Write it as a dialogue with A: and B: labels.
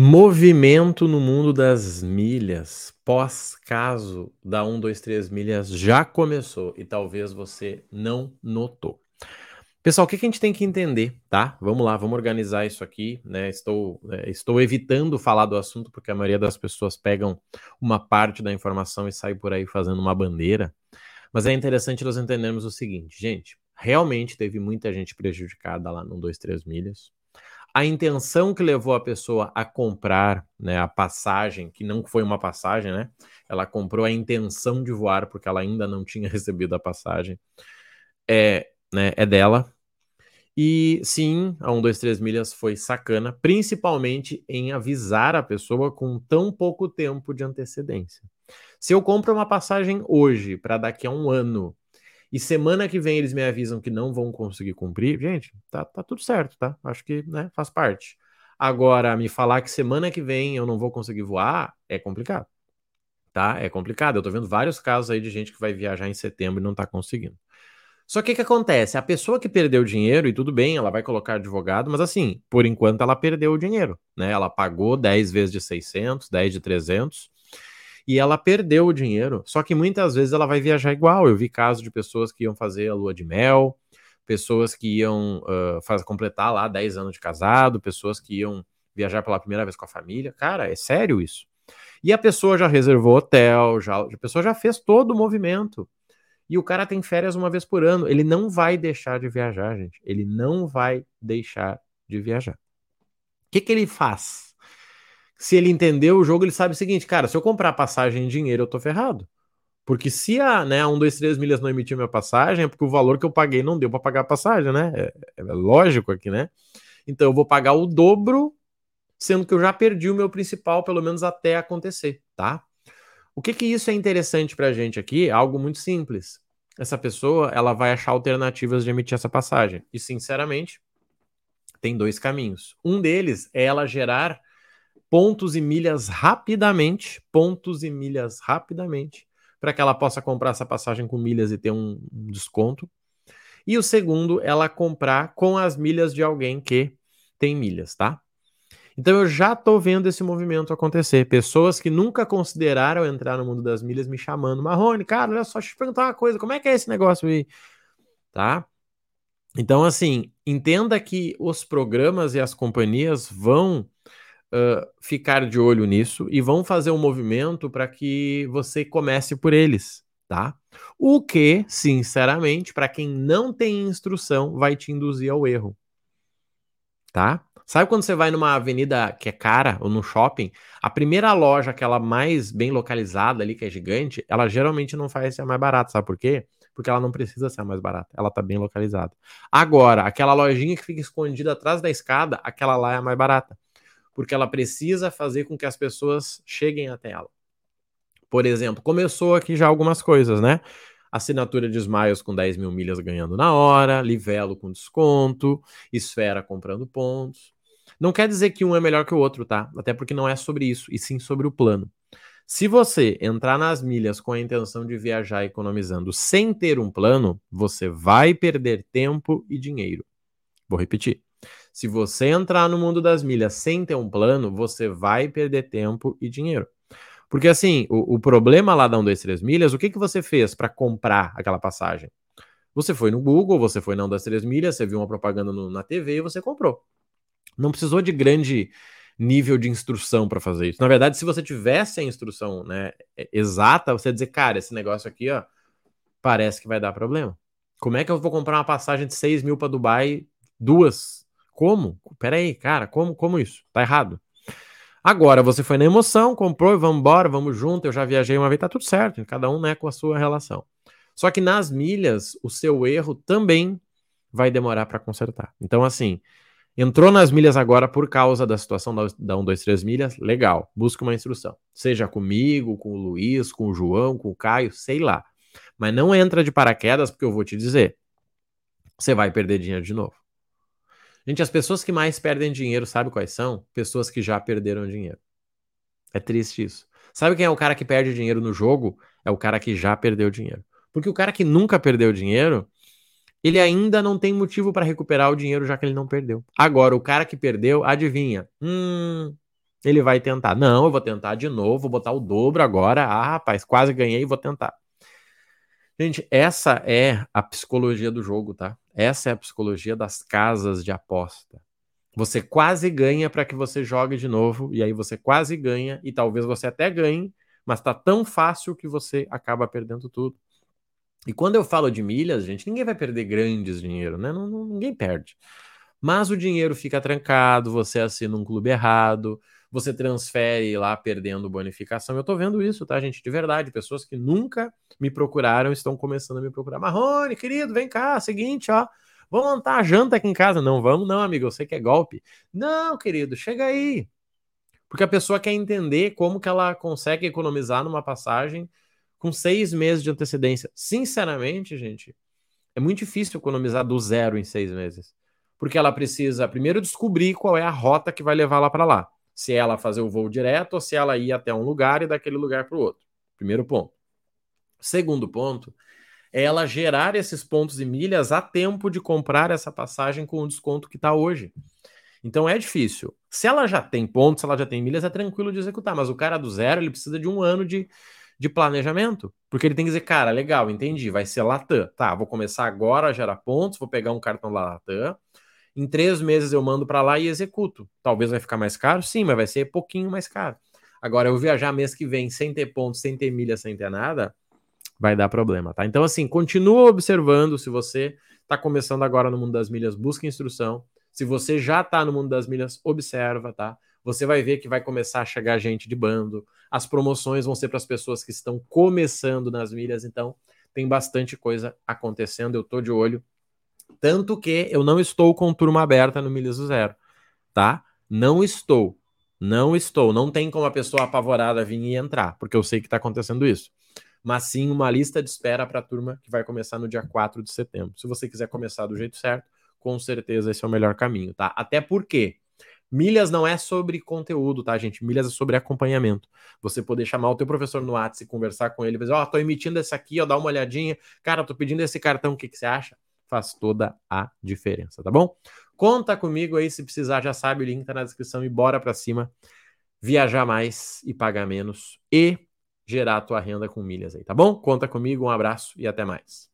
A: Movimento no mundo das milhas, pós-caso da 1, 2, 3 milhas já começou e talvez você não notou. Pessoal, o que, a gente tem que entender, tá? Vamos lá, vamos organizar isso aqui, né? Estou, é, estou evitando falar do assunto porque a maioria das pessoas pegam uma parte da informação e sai por aí fazendo uma bandeira. Mas é interessante nós entendermos o seguinte, gente. Realmente teve muita gente prejudicada lá no 2, 3 milhas a intenção que levou a pessoa a comprar né, a passagem, que não foi uma passagem, né? Ela comprou a intenção de voar porque ela ainda não tinha recebido a passagem. É, né, é dela. E sim, a 1, 2, 3 milhas foi sacana, principalmente em avisar a pessoa com tão pouco tempo de antecedência. Se eu compro uma passagem hoje para daqui a um ano e semana que vem eles me avisam que não vão conseguir cumprir, gente, tá, tá tudo certo, tá? Acho que né, faz parte. Agora, me falar que semana que vem eu não vou conseguir voar é complicado. Tá? É complicado. Eu tô vendo vários casos aí de gente que vai viajar em setembro e não tá conseguindo. Só que o que acontece? A pessoa que perdeu dinheiro, e tudo bem, ela vai colocar advogado, mas assim, por enquanto ela perdeu o dinheiro, né? Ela pagou 10 vezes de 600, 10 de 300, e ela perdeu o dinheiro. Só que muitas vezes ela vai viajar igual. Eu vi casos de pessoas que iam fazer a lua de mel, pessoas que iam uh, faz, completar lá 10 anos de casado, pessoas que iam viajar pela primeira vez com a família. Cara, é sério isso. E a pessoa já reservou hotel, já, a pessoa já fez todo o movimento. E o cara tem férias uma vez por ano. Ele não vai deixar de viajar, gente. Ele não vai deixar de viajar. O que, que ele faz? Se ele entendeu o jogo, ele sabe o seguinte, cara, se eu comprar passagem em dinheiro, eu tô ferrado. Porque se a, né, a 1, 2, 3 milhas não emitiu minha passagem, é porque o valor que eu paguei não deu para pagar a passagem, né? É, é, lógico aqui, né? Então eu vou pagar o dobro, sendo que eu já perdi o meu principal, pelo menos até acontecer, tá? O que que isso é interessante pra gente aqui? É algo muito simples. Essa pessoa, ela vai achar alternativas de emitir essa passagem. E, sinceramente, tem dois caminhos. Um deles é ela gerar pontos e milhas rapidamente, pontos e milhas rapidamente, para que ela possa comprar essa passagem com milhas e ter um, desconto. E o segundo, ela comprar com as milhas de alguém que tem milhas, tá? Então eu já tô vendo esse movimento acontecer. Pessoas que nunca consideraram entrar no mundo das milhas me chamando. Marrone, cara, olha só, deixa eu te perguntar uma coisa, como é que é esse negócio aí? Tá? Então, assim, entenda que os programas e as companhias vão uh, ficar de olho nisso e vão fazer um movimento para que você comece por eles, tá? O que, sinceramente, para quem não tem instrução, vai te induzir ao erro, tá? Sabe quando você vai numa avenida que é cara ou no shopping, a primeira loja, aquela mais bem localizada ali, que é gigante, ela geralmente não faz ser a mais barata, sabe por quê? Porque ela não precisa ser a mais barata, ela tá bem localizada. Agora, aquela lojinha que fica escondida atrás da escada, aquela lá é a mais barata porque ela precisa fazer com que as pessoas cheguem até ela. Por exemplo, começou aqui já algumas coisas, né? Assinatura de Smiles com 10 mil milhas ganhando na hora, Livelo com desconto, Esfera comprando pontos. Não quer dizer que um é melhor que o outro, tá? Até porque não é sobre isso, e sim sobre o plano. Se você entrar nas milhas com a intenção de viajar economizando sem ter um plano, você vai perder tempo e dinheiro. Vou repetir. Se você entrar no mundo das milhas sem ter um plano, você vai perder tempo e dinheiro. Porque assim, o, o problema lá da 1, 2, 3 milhas, o que, que você fez para comprar aquela passagem? Você foi no Google, você foi na 1, 2, 3 milhas, você viu uma propaganda no, na TV e você comprou. Não precisou de grande nível de instrução para fazer isso. Na verdade, se você tivesse a instrução né, exata, você ia dizer, cara, esse negócio aqui, ó, parece que vai dar problema. Como é que eu vou comprar uma passagem de 6 mil para Dubai, duas como? Peraí, cara, como, como isso? Tá errado. Agora você foi na emoção, comprou e vamos embora, vamos junto. Eu já viajei uma vez, tá tudo certo, cada um né, com a sua relação. Só que nas milhas, o seu erro também vai demorar para consertar. Então, assim, entrou nas milhas agora por causa da situação da, da 1, 2, 3 milhas, legal, busca uma instrução. Seja comigo, com o Luiz, com o João, com o Caio, sei lá. Mas não entra de paraquedas, porque eu vou te dizer, você vai perder dinheiro de novo. Gente, as pessoas que mais perdem dinheiro, sabe quais são? Pessoas que já perderam dinheiro. É triste isso. Sabe quem é o cara que perde dinheiro no jogo? É o cara que já perdeu dinheiro. Porque o cara que nunca perdeu dinheiro, ele ainda não tem motivo para recuperar o dinheiro já que ele não perdeu. Agora, o cara que perdeu, adivinha? Hum, ele vai tentar. Não, eu vou tentar de novo, vou botar o dobro agora. Ah, rapaz, quase ganhei, vou tentar. Gente, essa é a psicologia do jogo, tá? Essa é a psicologia das casas de aposta. Você quase ganha para que você jogue de novo, e aí você quase ganha, e talvez você até ganhe, mas tá tão fácil que você acaba perdendo tudo. E quando eu falo de milhas, gente, ninguém vai perder grandes dinheiro, né? Não, não, ninguém perde. Mas o dinheiro fica trancado, você assina um clube errado, você transfere lá perdendo bonificação. Eu tô vendo isso, tá, gente? De verdade, pessoas que nunca me procuraram estão começando a me procurar. Marrone, querido, vem cá, seguinte, ó. Vamos montar a janta aqui em casa? Não, vamos não, amigo, eu sei que é golpe. Não, querido, chega aí. Porque a pessoa quer entender como que ela consegue economizar numa passagem com seis meses de antecedência. Sinceramente, gente, é muito difícil economizar do zero em seis meses. Porque ela precisa primeiro descobrir qual é a rota que vai levar lá para lá. Se ela fazer o voo direto ou se ela ir até um lugar e daquele lugar para o outro. Primeiro ponto. Segundo ponto é ela gerar esses pontos e milhas a tempo de comprar essa passagem com o desconto que está hoje. Então é difícil. Se ela já tem pontos, se ela já tem milhas, é tranquilo de executar. Mas o cara do zero, ele precisa de um ano de, de planejamento. Porque ele tem que dizer, cara, legal, entendi, vai ser Latam. Tá, vou começar agora a gerar pontos, vou pegar um cartão da Latam. Em três meses eu mando para lá e executo. Talvez vai ficar mais caro? Sim, mas vai ser pouquinho mais caro. Agora, eu viajar mês que vem sem ter pontos, sem ter milha, sem ter nada, vai dar problema, tá? Então, assim, continua observando. Se você está começando agora no mundo das milhas, busca instrução. Se você já está no mundo das milhas, observa, tá? Você vai ver que vai começar a chegar gente de bando. As promoções vão ser para as pessoas que estão começando nas milhas, então tem bastante coisa acontecendo. Eu tô de olho. Tanto que eu não estou com turma aberta no Milhas do Zero, tá? Não estou. Não estou. Não tem como a pessoa apavorada vir e entrar, porque eu sei que está acontecendo isso. Mas sim uma lista de espera para a turma que vai começar no dia 4 de setembro. Se você quiser começar do jeito certo, com certeza esse é o melhor caminho, tá? Até porque milhas não é sobre conteúdo, tá, gente? Milhas é sobre acompanhamento. Você poder chamar o teu professor no WhatsApp e conversar com ele, dizer, ó, oh, tô emitindo esse aqui, ó, dá uma olhadinha. Cara, tô pedindo esse cartão, o que, que você acha? Faz toda a diferença, tá bom? Conta comigo aí, se precisar, já sabe, o link tá na descrição e bora pra cima. Viajar mais e pagar menos e gerar tua renda com milhas aí, tá bom? Conta comigo, um abraço e até mais.